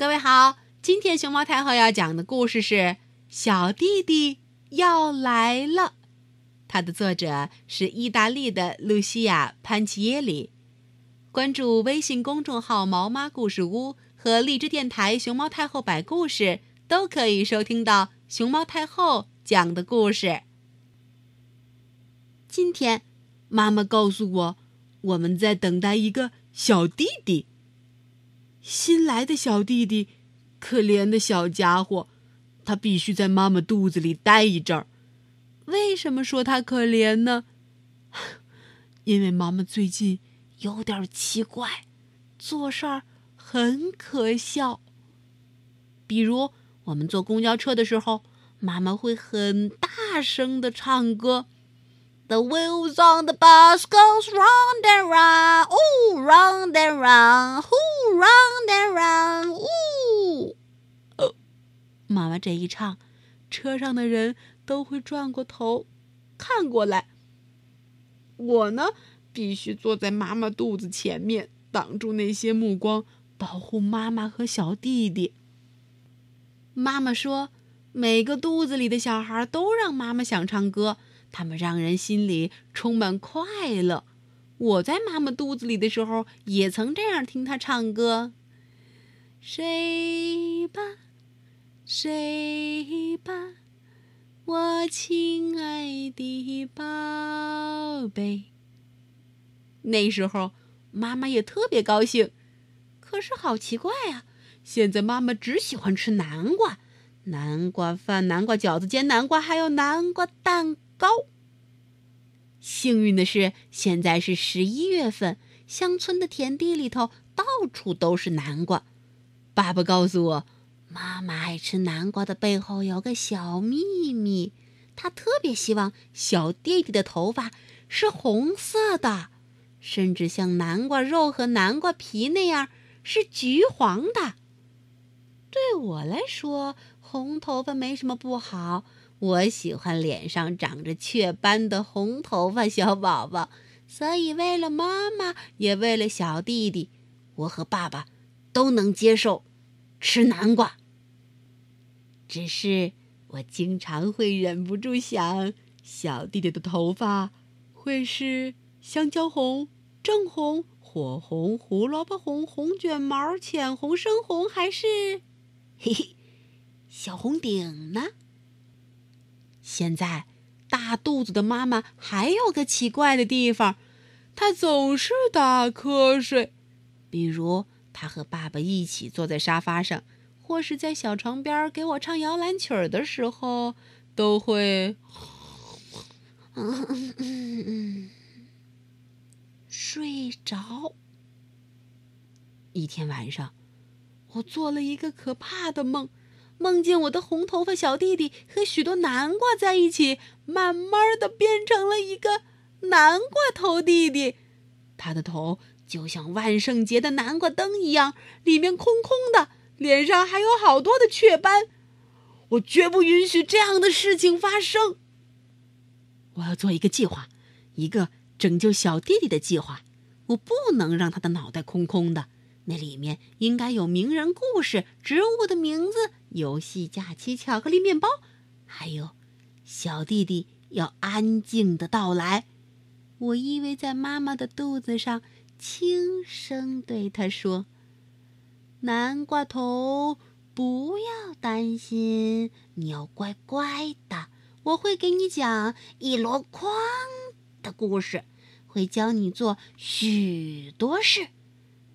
各位好，今天熊猫太后要讲的故事是《小弟弟要来了》，它的作者是意大利的露西亚·潘奇耶里。关注微信公众号“毛妈故事屋”和荔枝电台“熊猫太后摆故事”，都可以收听到熊猫太后讲的故事。今天，妈妈告诉我，我们在等待一个小弟弟。新来的小弟弟，可怜的小家伙，他必须在妈妈肚子里待一阵儿。为什么说他可怜呢？因为妈妈最近有点奇怪，做事儿很可笑。比如，我们坐公交车的时候，妈妈会很大声的唱歌。The wheels on the bus goes round and round, oh round and round, ooh, round and round, ooh。哦，妈妈这一唱，车上的人都会转过头看过来。我呢，必须坐在妈妈肚子前面，挡住那些目光，保护妈妈和小弟弟。妈妈说，每个肚子里的小孩都让妈妈想唱歌。他们让人心里充满快乐。我在妈妈肚子里的时候，也曾这样听她唱歌：“睡吧，睡吧，我亲爱的宝贝。”那时候，妈妈也特别高兴。可是好奇怪啊！现在妈妈只喜欢吃南瓜、南瓜饭、南瓜饺子、煎南瓜，还有南瓜蛋。糕。幸运的是，现在是十一月份，乡村的田地里头到处都是南瓜。爸爸告诉我，妈妈爱吃南瓜的背后有个小秘密，她特别希望小弟弟的头发是红色的，甚至像南瓜肉和南瓜皮那样是橘黄的。对我来说，红头发没什么不好。我喜欢脸上长着雀斑的红头发小宝宝，所以为了妈妈，也为了小弟弟，我和爸爸都能接受吃南瓜。只是我经常会忍不住想，小弟弟的头发会是香蕉红、正红、火红、胡萝卜红、红卷毛、浅红、深红，还是嘿嘿小红顶呢？现在，大肚子的妈妈还有个奇怪的地方，她总是打瞌睡。比如，她和爸爸一起坐在沙发上，或是在小床边给我唱摇篮曲的时候，都会睡着。一天晚上，我做了一个可怕的梦。梦见我的红头发小弟弟和许多南瓜在一起，慢慢的变成了一个南瓜头弟弟。他的头就像万圣节的南瓜灯一样，里面空空的，脸上还有好多的雀斑。我绝不允许这样的事情发生。我要做一个计划，一个拯救小弟弟的计划。我不能让他的脑袋空空的。那里面应该有名人故事、植物的名字、游戏、假期、巧克力、面包，还有小弟弟要安静的到来。我依偎在妈妈的肚子上，轻声对他说：“南瓜头，不要担心，你要乖乖的。我会给你讲一箩筐的故事，会教你做许多事。”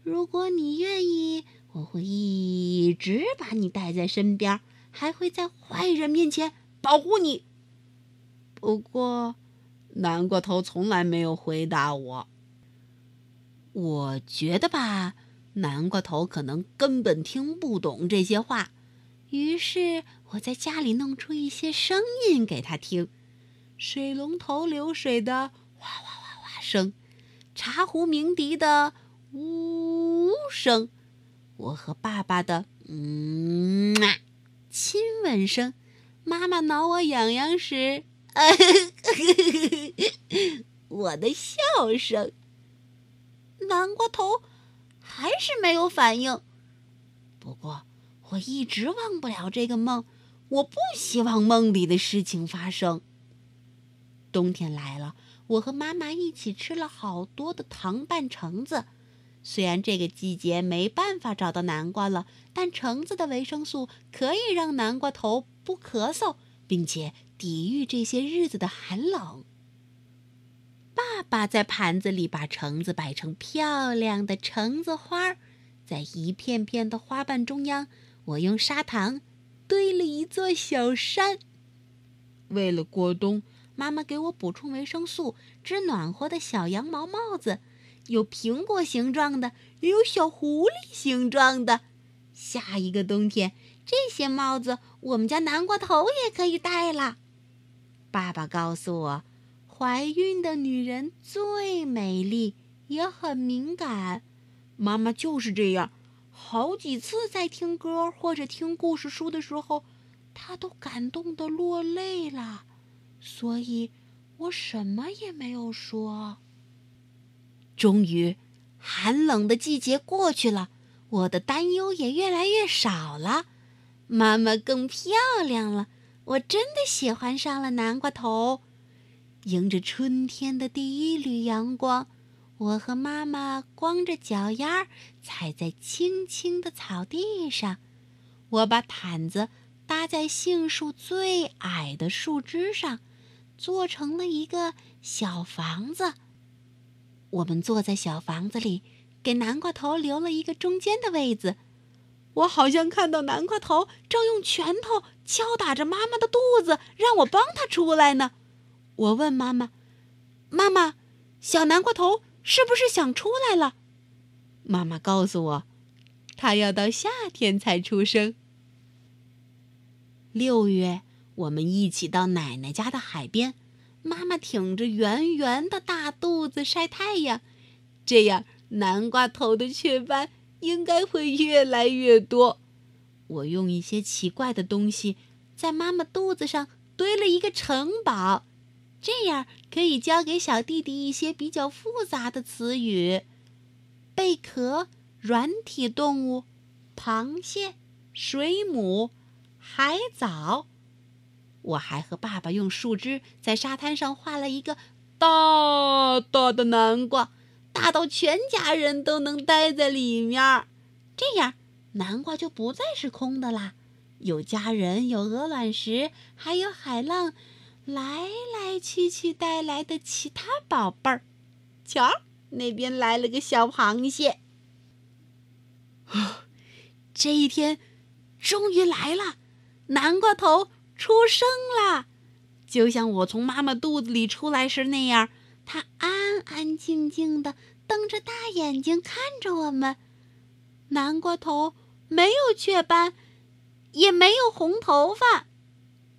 如果你愿意，我会一直把你带在身边，还会在坏人面前保护你。不过，南瓜头从来没有回答我。我觉得吧，南瓜头可能根本听不懂这些话。于是，我在家里弄出一些声音给他听：水龙头流水的哗哗哗哗声，茶壶鸣笛的。呜声，我和爸爸的嗯亲吻声，妈妈挠我痒痒时，我的笑声。南瓜头还是没有反应。不过，我一直忘不了这个梦，我不希望梦里的事情发生。冬天来了，我和妈妈一起吃了好多的糖拌橙子。虽然这个季节没办法找到南瓜了，但橙子的维生素可以让南瓜头不咳嗽，并且抵御这些日子的寒冷。爸爸在盘子里把橙子摆成漂亮的橙子花，在一片片的花瓣中央，我用砂糖堆了一座小山。为了过冬，妈妈给我补充维生素，织暖和的小羊毛帽子。有苹果形状的，也有小狐狸形状的。下一个冬天，这些帽子我们家南瓜头也可以戴了。爸爸告诉我，怀孕的女人最美丽，也很敏感。妈妈就是这样，好几次在听歌或者听故事书的时候，她都感动的落泪了。所以，我什么也没有说。终于，寒冷的季节过去了，我的担忧也越来越少了。妈妈更漂亮了，我真的喜欢上了南瓜头。迎着春天的第一缕阳光，我和妈妈光着脚丫儿踩在青青的草地上。我把毯子搭在杏树最矮的树枝上，做成了一个小房子。我们坐在小房子里，给南瓜头留了一个中间的位子。我好像看到南瓜头正用拳头敲打着妈妈的肚子，让我帮他出来呢。我问妈妈：“妈妈，小南瓜头是不是想出来了？”妈妈告诉我，他要到夏天才出生。六月，我们一起到奶奶家的海边。妈妈挺着圆圆的大肚子晒太阳，这样南瓜头的雀斑应该会越来越多。我用一些奇怪的东西在妈妈肚子上堆了一个城堡，这样可以教给小弟弟一些比较复杂的词语：贝壳、软体动物、螃蟹、水母、海藻。我还和爸爸用树枝在沙滩上画了一个大大的南瓜，大到全家人都能待在里面。这样，南瓜就不再是空的啦。有家人，有鹅卵石，还有海浪，来来去去带来的其他宝贝儿。瞧，那边来了个小螃蟹。这一天终于来了，南瓜头。出生了，就像我从妈妈肚子里出来时那样。它安安静静的瞪着大眼睛看着我们。南瓜头没有雀斑，也没有红头发，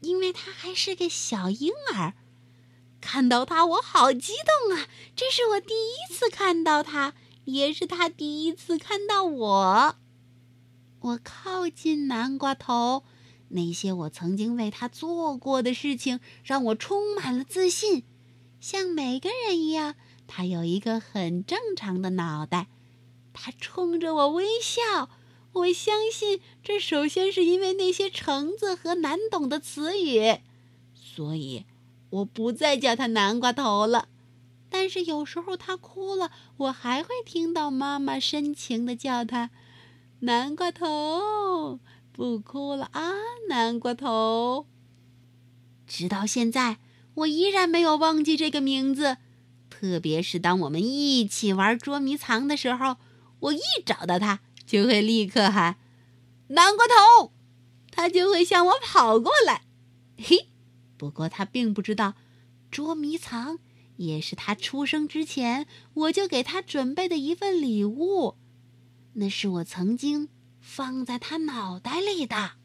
因为它还是个小婴儿。看到它，我好激动啊！这是我第一次看到它，也是它第一次看到我。我靠近南瓜头。那些我曾经为他做过的事情，让我充满了自信。像每个人一样，他有一个很正常的脑袋。他冲着我微笑。我相信，这首先是因为那些橙子和难懂的词语，所以我不再叫他南瓜头了。但是有时候他哭了，我还会听到妈妈深情地叫他南瓜头。不哭了啊，南瓜头。直到现在，我依然没有忘记这个名字。特别是当我们一起玩捉迷藏的时候，我一找到他，就会立刻喊“南瓜头”，他就会向我跑过来。嘿，不过他并不知道，捉迷藏也是他出生之前我就给他准备的一份礼物。那是我曾经。放在他脑袋里的。